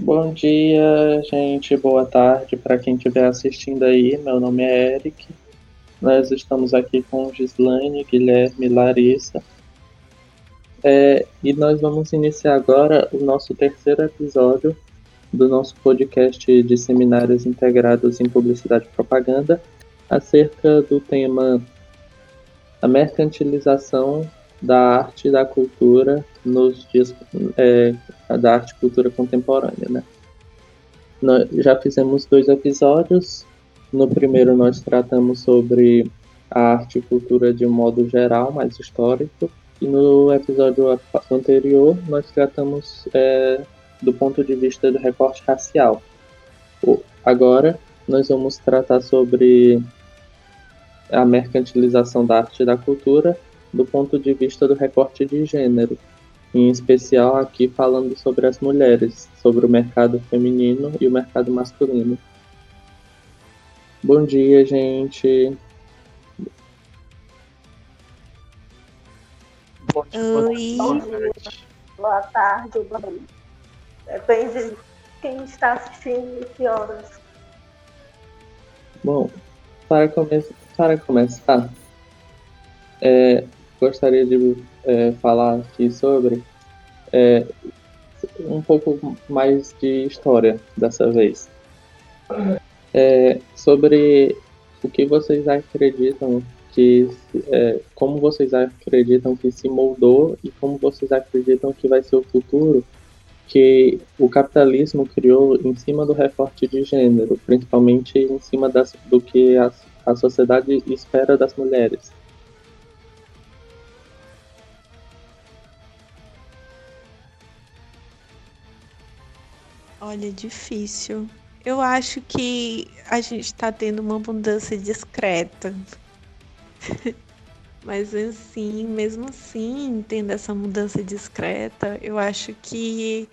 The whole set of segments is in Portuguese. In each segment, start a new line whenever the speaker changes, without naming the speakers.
Bom dia, gente. Boa tarde para quem estiver assistindo aí. Meu nome é Eric. Nós estamos aqui com Gislaine, Guilherme Larissa. É, e nós vamos iniciar agora o nosso terceiro episódio do nosso podcast de seminários integrados em publicidade e propaganda acerca do tema a mercantilização da arte e da cultura nos dias é, da arte e cultura contemporânea, né? Nós já fizemos dois episódios. No primeiro nós tratamos sobre a arte e cultura de um modo geral, mais histórico, e no episódio anterior nós tratamos é, do ponto de vista do recorte racial. Agora nós vamos tratar sobre a mercantilização da arte e da cultura do ponto de vista do recorte de gênero, em especial aqui falando sobre as mulheres, sobre o mercado feminino e o mercado masculino. Bom dia, gente.
Oi. Boa tarde, boa noite. Depende de quem está assistindo e que horas.
Bom, para, come para começar, é, gostaria de é, falar aqui sobre é, um pouco mais de história dessa vez. É, sobre o que vocês acreditam que é, como vocês acreditam que se moldou e como vocês acreditam que vai ser o futuro que o capitalismo criou em cima do recorte de gênero, principalmente em cima das, do que a, a sociedade espera das mulheres.
Olha, difícil. Eu acho que a gente está tendo uma mudança discreta. Mas assim, mesmo assim, tendo essa mudança discreta, eu acho que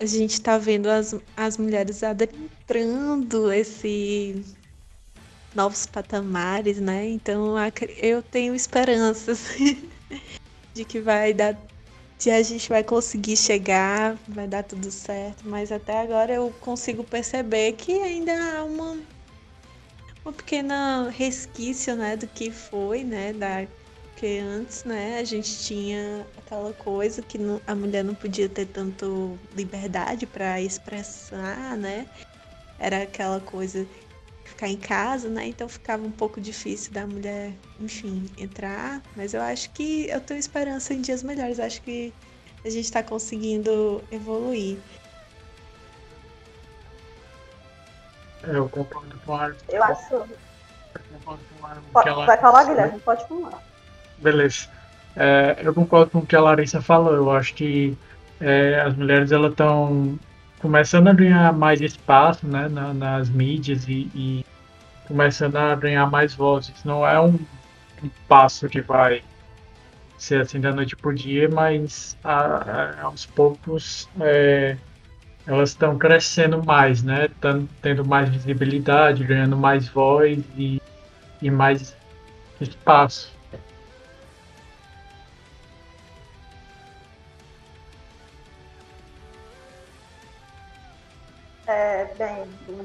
a gente está vendo as, as mulheres adentrando esse novos patamares, né? Então eu tenho esperanças de que vai dar se a gente vai conseguir chegar, vai dar tudo certo, mas até agora eu consigo perceber que ainda há uma, uma pequena resquício, né, do que foi, né, da porque antes, né, a gente tinha aquela coisa que não, a mulher não podia ter tanto liberdade para expressar, né? Era aquela coisa ficar em casa, né? Então ficava um pouco difícil da mulher, enfim, entrar. Mas eu acho que eu tenho esperança em dias melhores. Acho que a gente está conseguindo evoluir.
Eu concordo com a.
Eu acho. Eu concordo com a. Pode, ela... Vai falar, Guilherme, pode falar.
Beleza. É, eu concordo com o que a Larissa falou. Eu acho que é, as mulheres elas estão começando a ganhar mais espaço né, na, nas mídias e, e, começando a ganhar mais vozes. Não é um, um passo que vai ser assim da noite por dia, mas a, a, aos poucos é, elas estão crescendo mais, né? Estão tendo mais visibilidade, ganhando mais voz e, e mais espaço.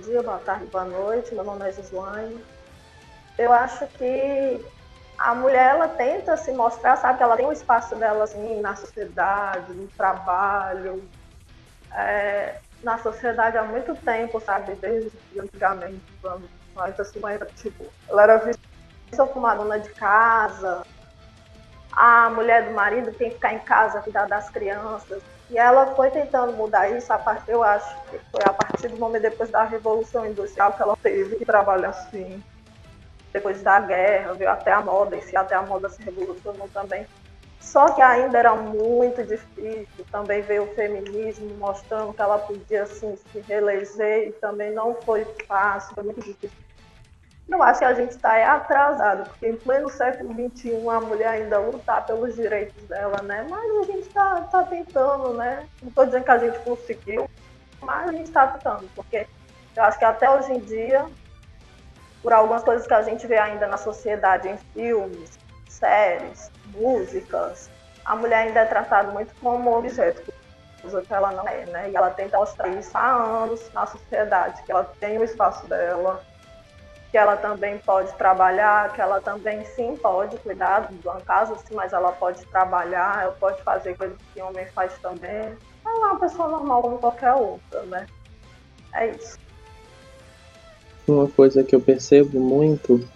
Dia, boa tarde, boa noite. Meu nome é Gislaine. Eu acho que a mulher ela tenta se mostrar, sabe, que ela tem um espaço dela assim na sociedade, no trabalho, é, na sociedade há muito tempo, sabe, desde antigamente, anos 40, 50, tipo, ela era vista como a dona de casa, a mulher do marido tem que ficar em casa, cuidar das crianças. E ela foi tentando mudar isso, eu acho que foi a partir do momento depois da Revolução Industrial que ela teve que trabalhar assim. Depois da guerra, veio até a moda, e se até a moda se revolucionou também. Só que ainda era muito difícil. Também veio o feminismo mostrando que ela podia assim, se reeleger e também não foi fácil, foi muito difícil. Eu acho que a gente está atrasado, porque em pleno século XXI a mulher ainda lutar pelos direitos dela, né? Mas a gente está tá tentando, né? Não estou dizendo que a gente conseguiu, mas a gente está tentando, porque eu acho que até hoje em dia, por algumas coisas que a gente vê ainda na sociedade, em filmes, séries, músicas, a mulher ainda é tratada muito como objeto coisa que ela não é, né? E ela tenta mostrar isso há anos na sociedade, que ela tem o espaço dela, que ela também pode trabalhar, que ela também sim pode cuidar de uma casa, mas ela pode trabalhar, ela pode fazer coisas que o homem faz também. Ela é uma pessoa normal como qualquer outra, né? É isso.
Uma coisa que eu percebo muito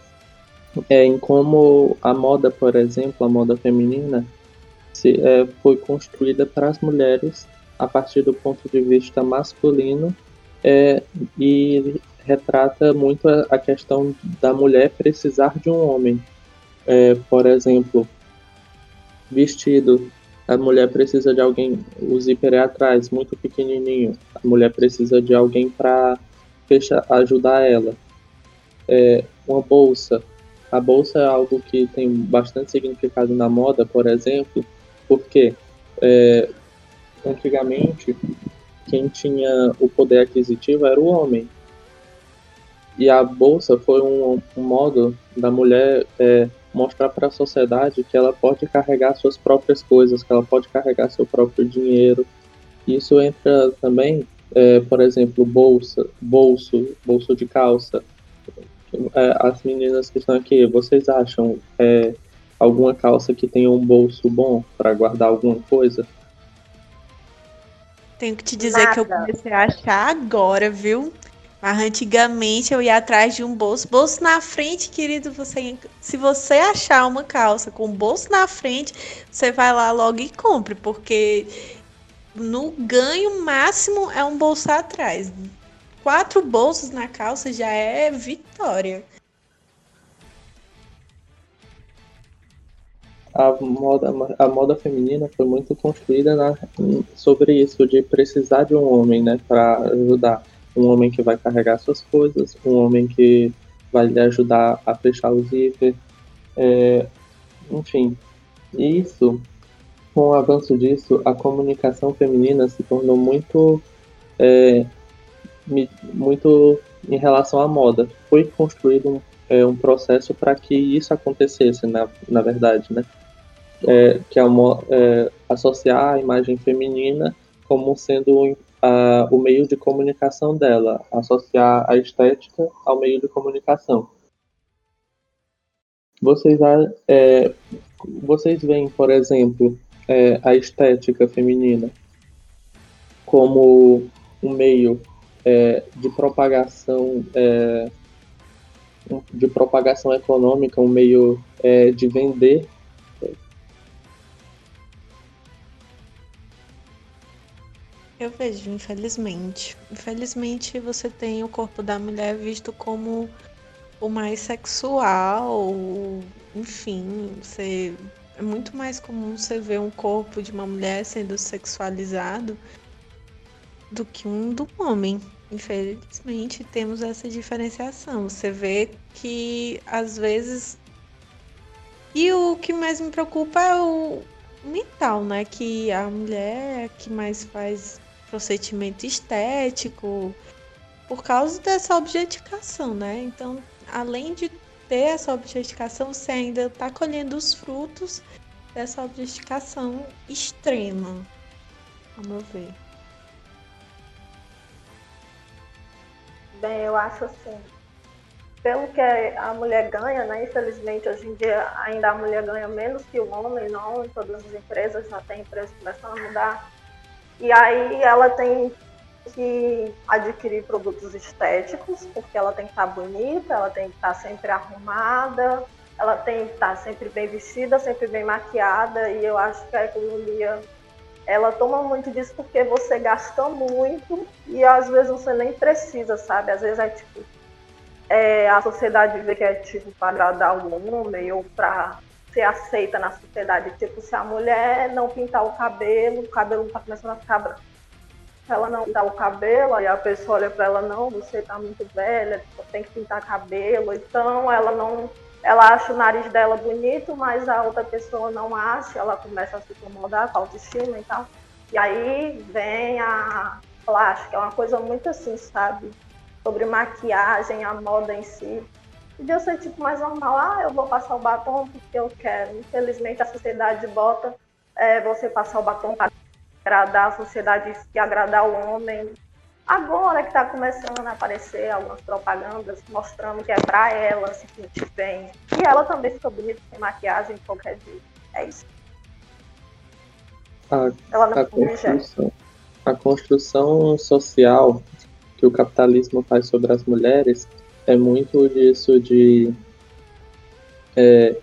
é em como a moda, por exemplo, a moda feminina, se, é, foi construída para as mulheres a partir do ponto de vista masculino é, e retrata muito a, questão da mulher precisar de um homem. É, por exemplo, vestido, a mulher precisa de alguém, o zíper é atrás, muito pequenininho, a mulher precisa de alguém para ajudar ela. É, uma bolsa, a bolsa é algo que tem bastante significado na moda, por exemplo, porque é, antigamente quem tinha o poder aquisitivo era o homem. E a bolsa foi um, um modo da mulher é, mostrar para a sociedade que ela pode carregar suas próprias coisas, que ela pode carregar seu próprio dinheiro. Isso entra também, é, por exemplo, bolsa, bolso, bolso de calça. É, as meninas que estão aqui, vocês acham é, alguma calça que tenha um bolso bom para guardar alguma coisa?
Tenho que te dizer Nada. que eu comecei a achar agora, viu? Mas antigamente eu ia atrás de um bolso. Bolso na frente, querido, você se você achar uma calça com bolso na frente, você vai lá logo e compre, porque no ganho máximo é um bolso atrás. Quatro bolsos na calça já é vitória.
A moda, a moda feminina foi muito construída na, sobre isso de precisar de um homem, né, para ajudar um homem que vai carregar suas coisas, um homem que vai lhe ajudar a fechar o zíper, é, enfim. isso, com o avanço disso, a comunicação feminina se tornou muito, é, muito em relação à moda. Foi construído um, é, um processo para que isso acontecesse, na, na verdade, né? É, que é, associar a imagem feminina como sendo uh, o meio de comunicação dela, associar a estética ao meio de comunicação. Vocês, é, vocês veem, por exemplo, é, a estética feminina como um meio é, de propagação é, de propagação econômica, um meio é, de vender
Eu vejo, infelizmente. Infelizmente, você tem o corpo da mulher visto como o mais sexual, enfim, você é muito mais comum você ver um corpo de uma mulher sendo sexualizado do que um do homem. Infelizmente, temos essa diferenciação. Você vê que às vezes e o que mais me preocupa é o mental, né? Que a mulher é que mais faz procedimento estético, por causa dessa objetificação, né? Então, além de ter essa objetificação, você ainda está colhendo os frutos dessa objetificação extrema, ao meu ver.
Bem, eu acho assim, pelo que a mulher ganha, né? Infelizmente, hoje em dia ainda a mulher ganha menos que o homem, não em todas as empresas, já tem empresas começando a mudar e aí ela tem que adquirir produtos estéticos, porque ela tem que estar bonita, ela tem que estar sempre arrumada, ela tem que estar sempre bem vestida, sempre bem maquiada, e eu acho que a economia ela toma muito disso porque você gasta muito e às vezes você nem precisa, sabe? Às vezes é tipo é, a sociedade vê que é tipo para agradar o homem ou para ser aceita na sociedade. Tipo, se a mulher não pintar o cabelo, o cabelo tá começando a ficar branco. Se ela não pintar o cabelo, aí a pessoa olha para ela, não, você tá muito velha, tem que pintar cabelo. Então ela não. Ela acha o nariz dela bonito, mas a outra pessoa não acha, ela começa a se incomodar com a autoestima e tal. E aí vem a plástica, é uma coisa muito assim, sabe? Sobre maquiagem, a moda em si Podia ser tipo mais normal, ah, eu vou passar o batom porque eu quero. Infelizmente a sociedade bota é, você passar o batom para agradar a sociedade, que agradar o homem. Agora que está começando a aparecer algumas propagandas mostrando que é para ela se sentir bem. E ela também fica bonita sem maquiagem qualquer jeito. É isso.
A, ela não a, construção, a construção social que o capitalismo faz sobre as mulheres é muito disso de é,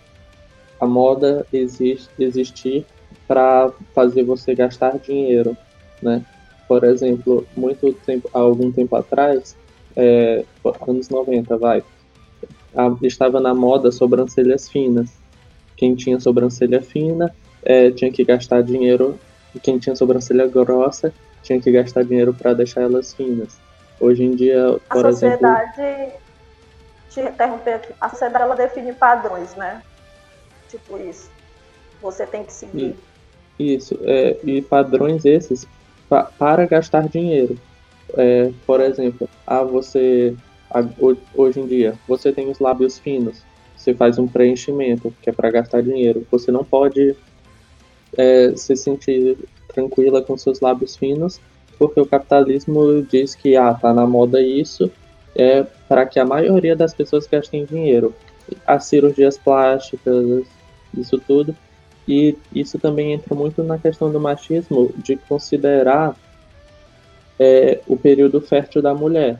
a moda existe, existir para fazer você gastar dinheiro, né? Por exemplo, muito tempo, algum tempo atrás, é, anos 90, vai, a, estava na moda sobrancelhas finas. Quem tinha sobrancelha fina é, tinha que gastar dinheiro, quem tinha sobrancelha grossa tinha que gastar dinheiro para deixar elas finas. Hoje em dia, por
a sociedade, exemplo, te interromper aqui, a sociedade ela define padrões, né? Tipo isso. Você tem que seguir.
Isso, é, e padrões esses pa, para gastar dinheiro. É, por exemplo, ah, você a, hoje em dia você tem os lábios finos, você faz um preenchimento que é para gastar dinheiro. Você não pode é, se sentir tranquila com seus lábios finos, porque o capitalismo diz que ah, tá na moda isso, é para que a maioria das pessoas gastem dinheiro. As cirurgias plásticas, isso tudo. E isso também entra muito na questão do machismo, de considerar é, o período fértil da mulher.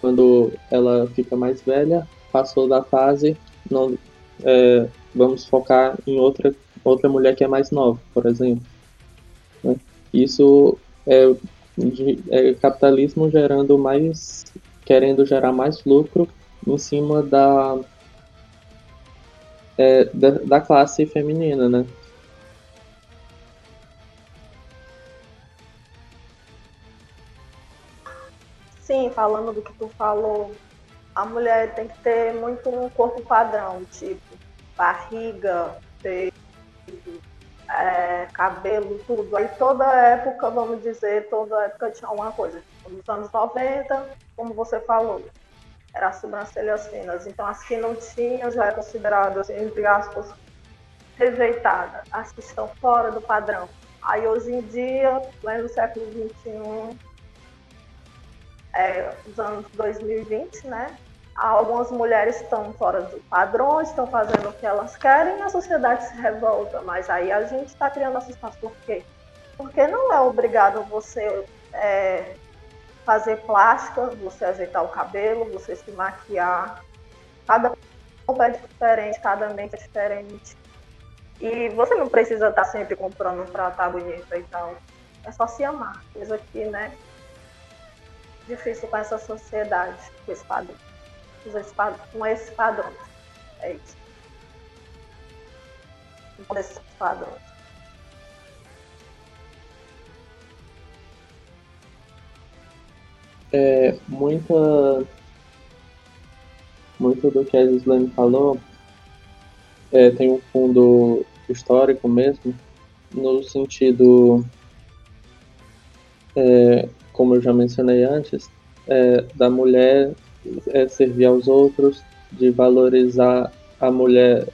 Quando ela fica mais velha, passou da fase, não, é, vamos focar em outra, outra mulher que é mais nova, por exemplo. Né? Isso é, é capitalismo gerando mais, querendo gerar mais lucro em cima da é, da, da classe feminina, né?
Sim, falando do que tu falou, a mulher tem que ter muito um corpo padrão, tipo barriga, peito, é, cabelo, tudo. Aí toda época, vamos dizer, toda época tinha uma coisa. Nos anos 90, como você falou, era as sobrancelhas finas. Então, as que não tinham já é considerado, assim, entre aspas, rejeitada. As que estão fora do padrão. Aí, hoje em dia, no século XXI, é, os anos 2020, né? Algumas mulheres estão fora do padrão, estão fazendo o que elas querem e a sociedade se revolta. Mas aí a gente está criando nosso espaço. Por quê? Porque não é obrigado você é, fazer plástica, você ajeitar o cabelo, você se maquiar. Cada corpo é diferente, cada mente é diferente. E você não precisa estar sempre comprando pra estar bonita e tal. É só se amar. Coisa que, né? Difícil com essa sociedade, com esse padrão. Com esse padrão. É isso. Com esses padrões.
é, muita, muito do que a Gislaine falou é, tem um fundo histórico mesmo, no sentido, é, como eu já mencionei antes, é, da mulher é, servir aos outros, de valorizar a mulher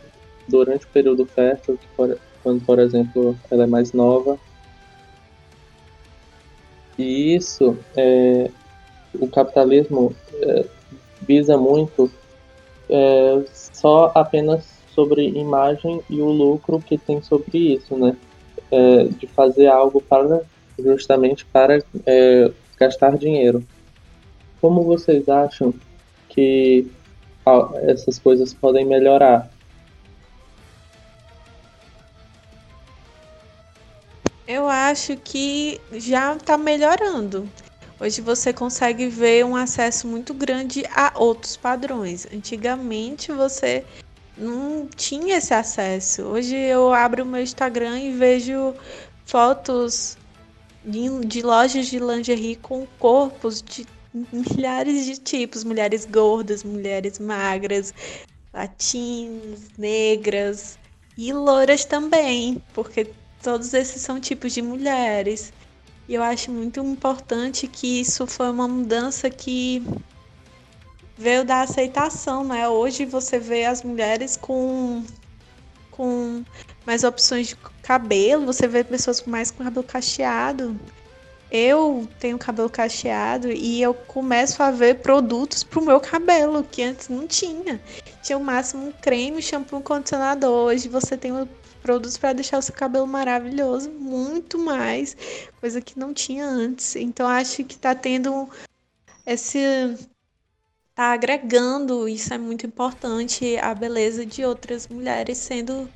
durante o período fértil, por, quando, por exemplo, ela é mais nova. E isso é, o capitalismo é, visa muito é, só apenas sobre imagem e o lucro que tem sobre isso, né? É, de fazer algo para justamente para é, gastar dinheiro. Como vocês acham que essas coisas podem melhorar?
Eu acho que já está melhorando. Hoje você consegue ver um acesso muito grande a outros padrões. Antigamente você não tinha esse acesso. Hoje eu abro o meu Instagram e vejo fotos de, de lojas de lingerie com corpos de milhares de tipos, mulheres gordas, mulheres magras, latinas, negras e louras também, porque todos esses são tipos de mulheres. E eu acho muito importante que isso foi uma mudança que veio da aceitação, né? Hoje você vê as mulheres com, com mais opções de cabelo, você vê pessoas mais com cabelo cacheado. Eu tenho cabelo cacheado e eu começo a ver produtos pro meu cabelo que antes não tinha. Tinha o máximo um creme, shampoo, um condicionador. Hoje você tem produtos para deixar o seu cabelo maravilhoso, muito mais, coisa que não tinha antes. Então acho que tá tendo esse tá agregando, isso é muito importante, a beleza de outras mulheres sendo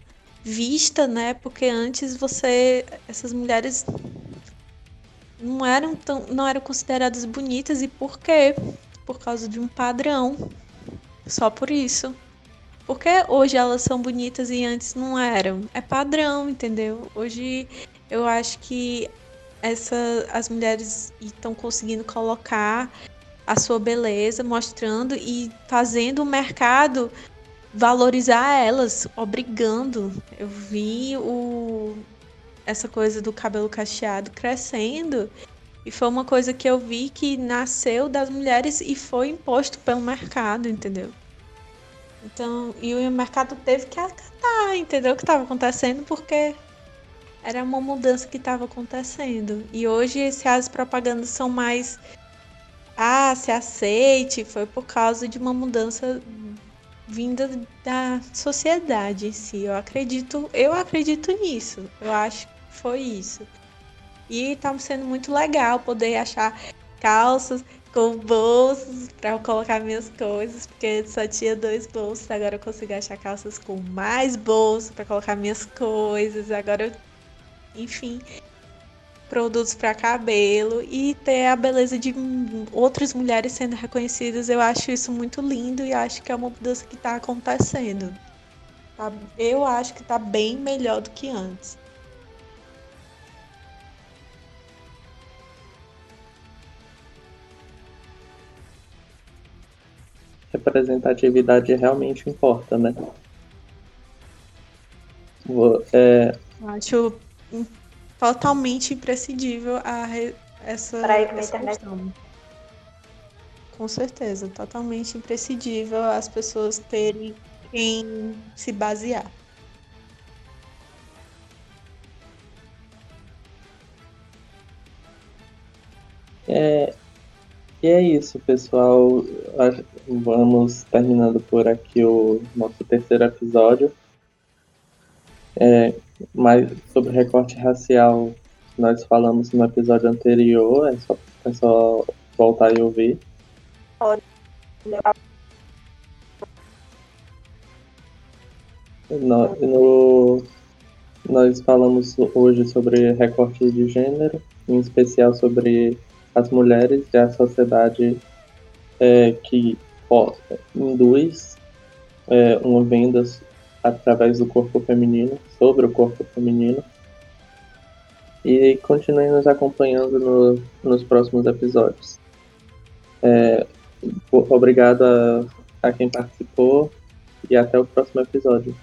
vista, né? Porque antes você essas mulheres não eram tão não eram consideradas bonitas e por quê? Por causa de um padrão. Só por isso. Porque hoje elas são bonitas e antes não eram? É padrão, entendeu? Hoje eu acho que essa, as mulheres estão conseguindo colocar a sua beleza, mostrando e fazendo o mercado valorizar elas, obrigando. Eu vi o, essa coisa do cabelo cacheado crescendo e foi uma coisa que eu vi que nasceu das mulheres e foi imposto pelo mercado, entendeu? Então, e o mercado teve que acatar, entendeu? O que estava acontecendo, porque era uma mudança que estava acontecendo. E hoje, se as propagandas são mais. Ah, se aceite, foi por causa de uma mudança vinda da sociedade em si. Eu acredito, eu acredito nisso. Eu acho foi isso. E tá sendo muito legal poder achar calças com bolsos para colocar minhas coisas, porque só tinha dois bolsos, agora eu consigo achar calças com mais bolsos para colocar minhas coisas. Agora eu, enfim, produtos para cabelo e ter a beleza de outras mulheres sendo reconhecidas. Eu acho isso muito lindo e acho que é uma mudança que está acontecendo. Tá? Eu acho que está bem melhor do que antes.
Representatividade realmente importa, né? É...
Acho totalmente imprescindível a re... essa,
pra ir pra internet.
Com certeza, totalmente imprescindível as pessoas terem quem se basear.
É, e é isso, pessoal. Vamos terminando por aqui o nosso terceiro episódio. É, mais sobre recorte racial, nós falamos no episódio anterior, é só, é só voltar e ouvir. No, no, nós falamos hoje sobre recorte de gênero, em especial sobre as mulheres e a sociedade é, que ó, induz é, uma venda através do corpo feminino, sobre o corpo feminino. E continue nos acompanhando no, nos próximos episódios. É, obrigado a, a quem participou e até o próximo episódio.